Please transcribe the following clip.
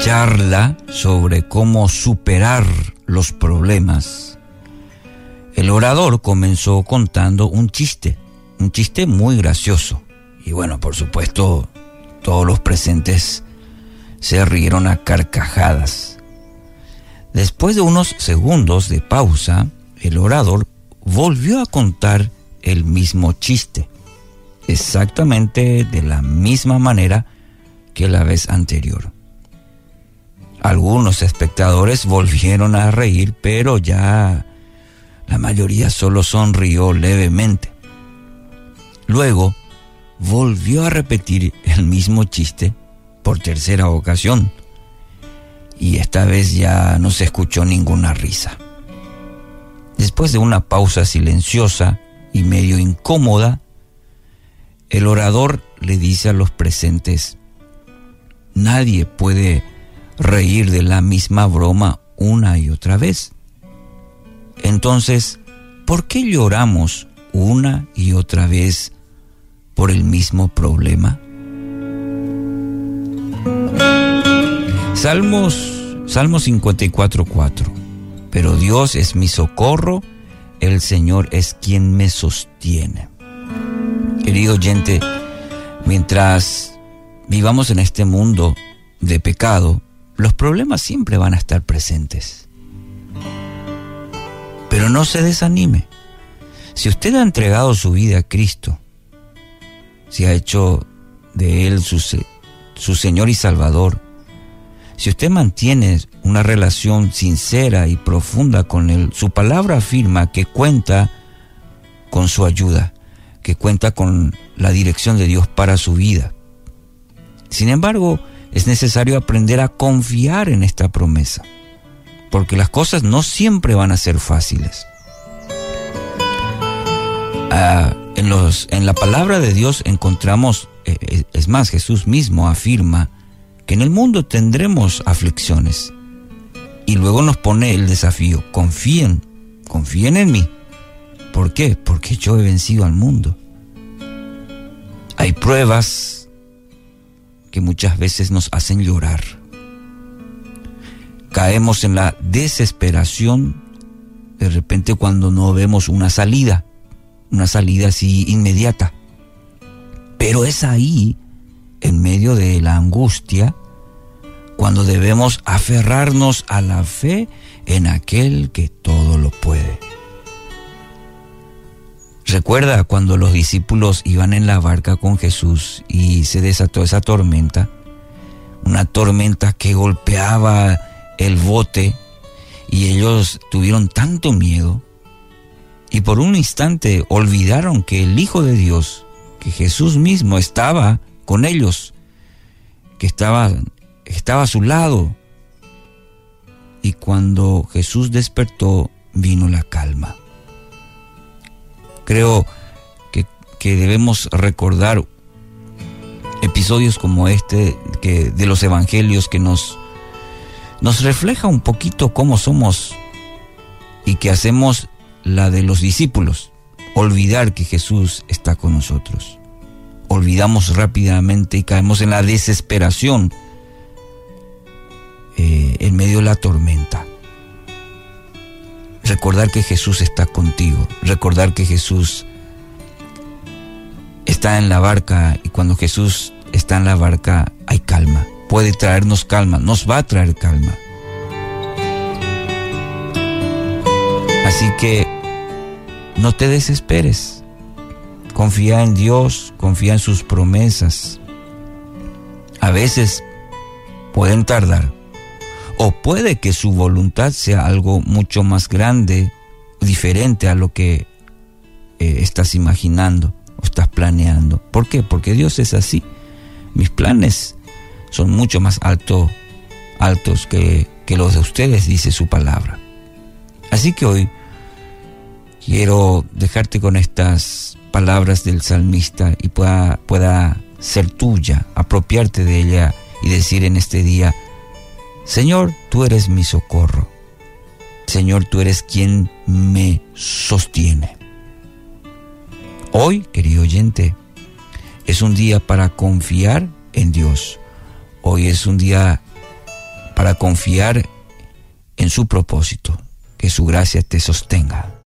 charla sobre cómo superar los problemas, el orador comenzó contando un chiste, un chiste muy gracioso. Y bueno, por supuesto, todos los presentes se rieron a carcajadas. Después de unos segundos de pausa, el orador volvió a contar el mismo chiste, exactamente de la misma manera que la vez anterior. Algunos espectadores volvieron a reír, pero ya la mayoría solo sonrió levemente. Luego volvió a repetir el mismo chiste por tercera ocasión y esta vez ya no se escuchó ninguna risa. Después de una pausa silenciosa y medio incómoda, el orador le dice a los presentes, nadie puede reír de la misma broma una y otra vez. Entonces, ¿por qué lloramos una y otra vez por el mismo problema? Salmos, Salmo 54.4. Pero Dios es mi socorro, el Señor es quien me sostiene. Querido oyente, mientras vivamos en este mundo de pecado, los problemas siempre van a estar presentes. Pero no se desanime. Si usted ha entregado su vida a Cristo, si ha hecho de Él su, su Señor y Salvador, si usted mantiene una relación sincera y profunda con Él, su palabra afirma que cuenta con su ayuda, que cuenta con la dirección de Dios para su vida. Sin embargo, es necesario aprender a confiar en esta promesa, porque las cosas no siempre van a ser fáciles. Ah, en, en la palabra de Dios encontramos, eh, eh, es más, Jesús mismo afirma que en el mundo tendremos aflicciones. Y luego nos pone el desafío, confíen, confíen en mí. ¿Por qué? Porque yo he vencido al mundo. Hay pruebas, que muchas veces nos hacen llorar. Caemos en la desesperación de repente cuando no vemos una salida, una salida así inmediata. Pero es ahí, en medio de la angustia, cuando debemos aferrarnos a la fe en aquel que todo lo puede. Recuerda cuando los discípulos iban en la barca con Jesús y se desató esa tormenta, una tormenta que golpeaba el bote y ellos tuvieron tanto miedo y por un instante olvidaron que el Hijo de Dios, que Jesús mismo estaba con ellos, que estaba, estaba a su lado. Y cuando Jesús despertó, vino la calma. Creo que, debemos recordar episodios como este que, de los evangelios que nos, nos refleja un poquito cómo somos y que hacemos la de los discípulos, olvidar que Jesús está con nosotros. Olvidamos rápidamente y caemos en la desesperación eh, en medio de la tormenta. Recordar que Jesús está contigo, recordar que Jesús está en la barca y cuando Jesús está en la barca hay calma, puede traernos calma, nos va a traer calma. Así que no te desesperes, confía en Dios, confía en sus promesas. A veces pueden tardar, o puede que su voluntad sea algo mucho más grande, diferente a lo que eh, estás imaginando o estás planeando. ¿Por qué? Porque Dios es así. Mis planes son mucho más alto, altos que, que los de ustedes, dice su palabra. Así que hoy quiero dejarte con estas palabras del salmista y pueda, pueda ser tuya, apropiarte de ella y decir en este día, Señor, tú eres mi socorro. Señor, tú eres quien me sostiene. Hoy, querido oyente, es un día para confiar en Dios. Hoy es un día para confiar en su propósito. Que su gracia te sostenga.